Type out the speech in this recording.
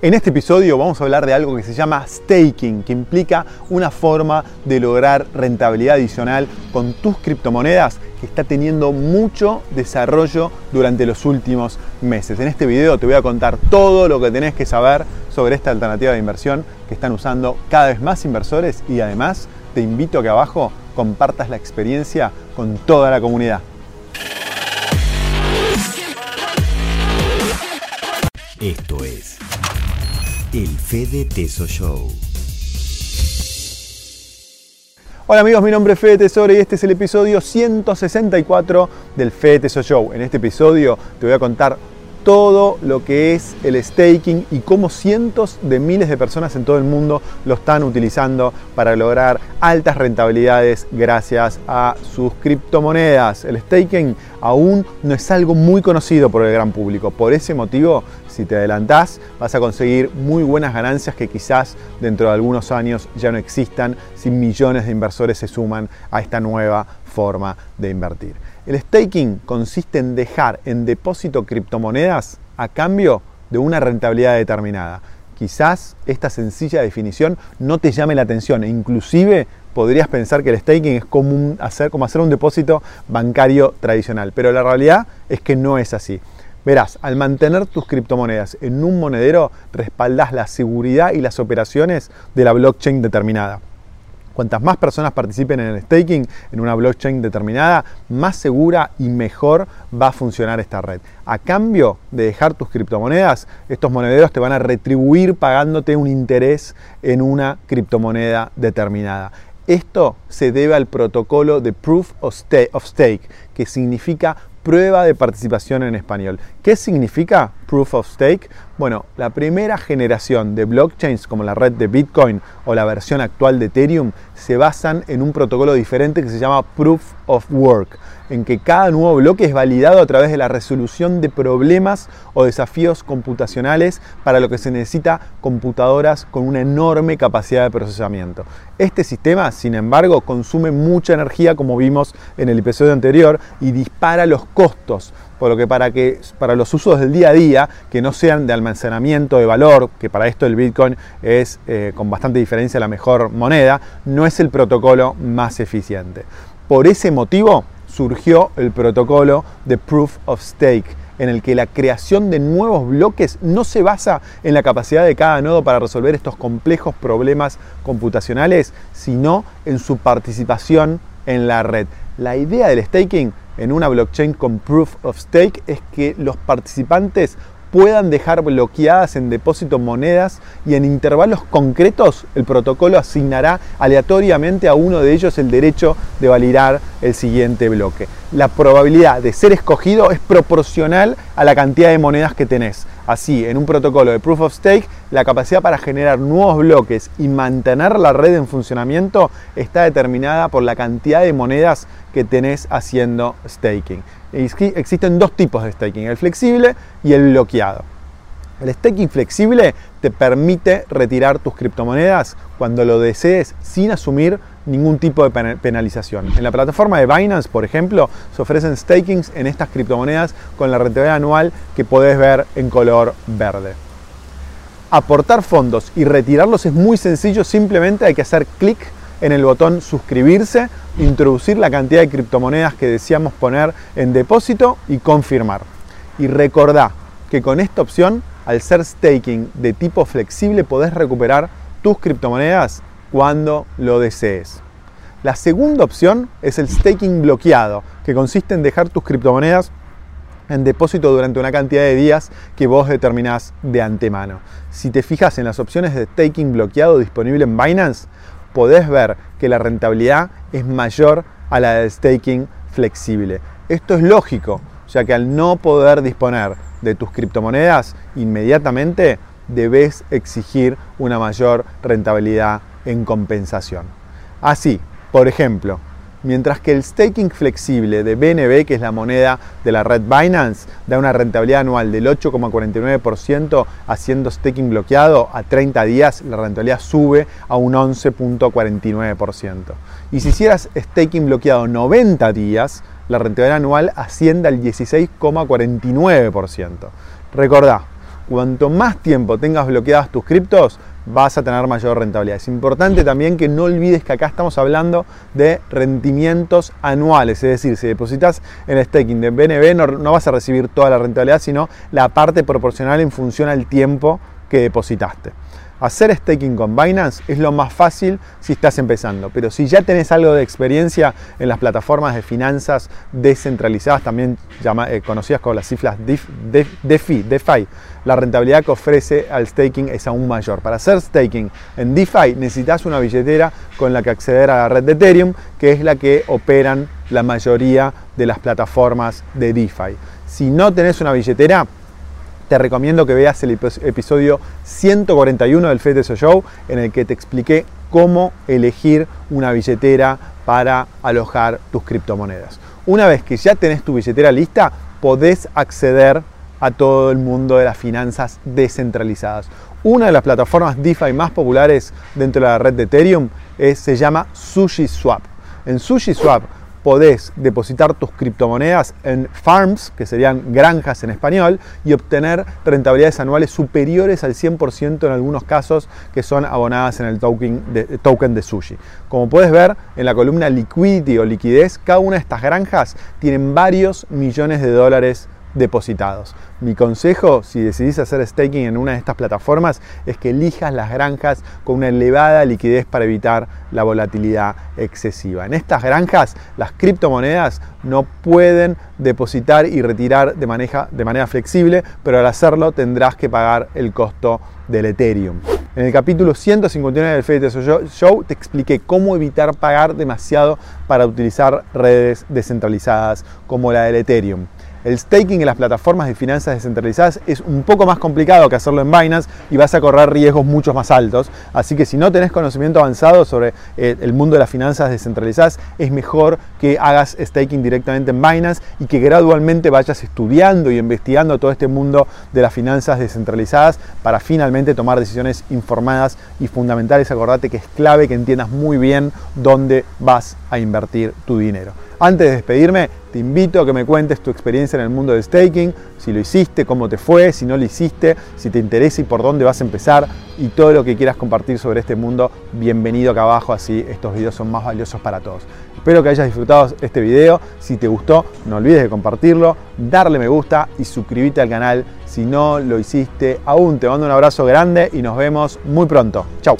En este episodio vamos a hablar de algo que se llama staking, que implica una forma de lograr rentabilidad adicional con tus criptomonedas que está teniendo mucho desarrollo durante los últimos meses. En este video te voy a contar todo lo que tenés que saber sobre esta alternativa de inversión que están usando cada vez más inversores y además te invito a que abajo compartas la experiencia con toda la comunidad. Esto es el Fede Teso Show. Hola amigos, mi nombre es Fede Tesoro y este es el episodio 164 del Fede Teso Show. En este episodio te voy a contar todo lo que es el staking y cómo cientos de miles de personas en todo el mundo lo están utilizando para lograr altas rentabilidades gracias a sus criptomonedas. El staking aún no es algo muy conocido por el gran público. Por ese motivo, si te adelantás, vas a conseguir muy buenas ganancias que quizás dentro de algunos años ya no existan si millones de inversores se suman a esta nueva forma de invertir. El staking consiste en dejar en depósito criptomonedas a cambio de una rentabilidad determinada. Quizás esta sencilla definición no te llame la atención e inclusive podrías pensar que el staking es como hacer, como hacer un depósito bancario tradicional, pero la realidad es que no es así. Verás, al mantener tus criptomonedas en un monedero, respaldas la seguridad y las operaciones de la blockchain determinada. Cuantas más personas participen en el staking en una blockchain determinada, más segura y mejor va a funcionar esta red. A cambio de dejar tus criptomonedas, estos monederos te van a retribuir pagándote un interés en una criptomoneda determinada. Esto se debe al protocolo de Proof of Stake, que significa prueba de participación en español. ¿Qué significa Proof of Stake? Bueno, la primera generación de blockchains como la red de Bitcoin o la versión actual de Ethereum se basan en un protocolo diferente que se llama Proof of Work, en que cada nuevo bloque es validado a través de la resolución de problemas o desafíos computacionales para lo que se necesita computadoras con una enorme capacidad de procesamiento. Este sistema, sin embargo, consume mucha energía como vimos en el episodio anterior y dispara los costos por lo que para, que para los usos del día a día, que no sean de almacenamiento de valor, que para esto el Bitcoin es eh, con bastante diferencia la mejor moneda, no es el protocolo más eficiente. Por ese motivo surgió el protocolo de Proof of Stake, en el que la creación de nuevos bloques no se basa en la capacidad de cada nodo para resolver estos complejos problemas computacionales, sino en su participación en la red. La idea del staking en una blockchain con proof of stake es que los participantes puedan dejar bloqueadas en depósito monedas y en intervalos concretos el protocolo asignará aleatoriamente a uno de ellos el derecho de validar el siguiente bloque. La probabilidad de ser escogido es proporcional a la cantidad de monedas que tenés. Así, en un protocolo de Proof of Stake, la capacidad para generar nuevos bloques y mantener la red en funcionamiento está determinada por la cantidad de monedas que tenés haciendo staking. Existen dos tipos de staking, el flexible y el bloqueado. El staking flexible te permite retirar tus criptomonedas cuando lo desees sin asumir ningún tipo de penalización. En la plataforma de Binance, por ejemplo, se ofrecen stakings en estas criptomonedas con la rentabilidad anual que podés ver en color verde. Aportar fondos y retirarlos es muy sencillo, simplemente hay que hacer clic en el botón suscribirse, introducir la cantidad de criptomonedas que deseamos poner en depósito y confirmar. Y recordá que con esta opción, al ser staking de tipo flexible, podés recuperar tus criptomonedas cuando lo desees. La segunda opción es el staking bloqueado, que consiste en dejar tus criptomonedas en depósito durante una cantidad de días que vos determinás de antemano. Si te fijas en las opciones de staking bloqueado disponible en Binance, podés ver que la rentabilidad es mayor a la del staking flexible. Esto es lógico, ya que al no poder disponer de tus criptomonedas inmediatamente, debes exigir una mayor rentabilidad en compensación. Así, por ejemplo, mientras que el staking flexible de BNB, que es la moneda de la red Binance, da una rentabilidad anual del 8,49%, haciendo staking bloqueado a 30 días, la rentabilidad sube a un 11,49%. Y si hicieras staking bloqueado 90 días, la rentabilidad anual asciende al 16,49%. Recordá, cuanto más tiempo tengas bloqueadas tus criptos, vas a tener mayor rentabilidad. Es importante también que no olvides que acá estamos hablando de rendimientos anuales, es decir, si depositas en staking de BNB no, no vas a recibir toda la rentabilidad, sino la parte proporcional en función al tiempo que depositaste. Hacer staking con Binance es lo más fácil si estás empezando, pero si ya tenés algo de experiencia en las plataformas de finanzas descentralizadas, también eh, conocidas como las cifras DeFi, DeFi, la rentabilidad que ofrece al staking es aún mayor. Para hacer staking en DeFi necesitas una billetera con la que acceder a la red de Ethereum, que es la que operan la mayoría de las plataformas de DeFi. Si no tenés una billetera, te recomiendo que veas el episodio 141 del FTSO Show en el que te expliqué cómo elegir una billetera para alojar tus criptomonedas. Una vez que ya tenés tu billetera lista, podés acceder a todo el mundo de las finanzas descentralizadas. Una de las plataformas DeFi más populares dentro de la red de Ethereum se llama SushiSwap. En SushiSwap podés depositar tus criptomonedas en farms, que serían granjas en español, y obtener rentabilidades anuales superiores al 100% en algunos casos que son abonadas en el token de, sushi. Como puedes ver en la columna liquidity o liquidez, cada una de estas granjas tienen varios millones de dólares depositados. Mi consejo, si decidís hacer staking en una de estas plataformas, es que elijas las granjas con una elevada liquidez para evitar la volatilidad excesiva. En estas granjas, las criptomonedas no pueden depositar y retirar de, manera flexible, pero al hacerlo tendrás que pagar el costo del Ethereum. En el capítulo 159 del FTS Show te expliqué cómo evitar pagar demasiado para utilizar redes descentralizadas como la del Ethereum. El staking en las plataformas de finanzas descentralizadas es un poco más complicado que hacerlo en Binance y vas a correr riesgos mucho más altos. Así que si no tenés conocimiento avanzado sobre eh, el mundo de las finanzas descentralizadas, es mejor que hagas staking directamente en Binance y que gradualmente vayas estudiando y investigando todo este mundo de las finanzas descentralizadas para finalmente tomar decisiones informadas y fundamentales. Acordate que es clave que entiendas muy bien dónde vas a invertir tu dinero. Antes de despedirme, te invito a que me cuentes tu experiencia en el mundo del staking, si lo hiciste, cómo te fue, si no lo hiciste, si te interesa y por dónde vas a empezar y todo lo que quieras compartir sobre este mundo, bienvenido acá abajo, así estos videos son más valiosos para todos. Espero que hayas disfrutado este video, si te gustó no olvides de compartirlo, darle me gusta y suscribirte al canal si no lo hiciste aún. Te mando un abrazo grande y nos vemos muy pronto. Chao.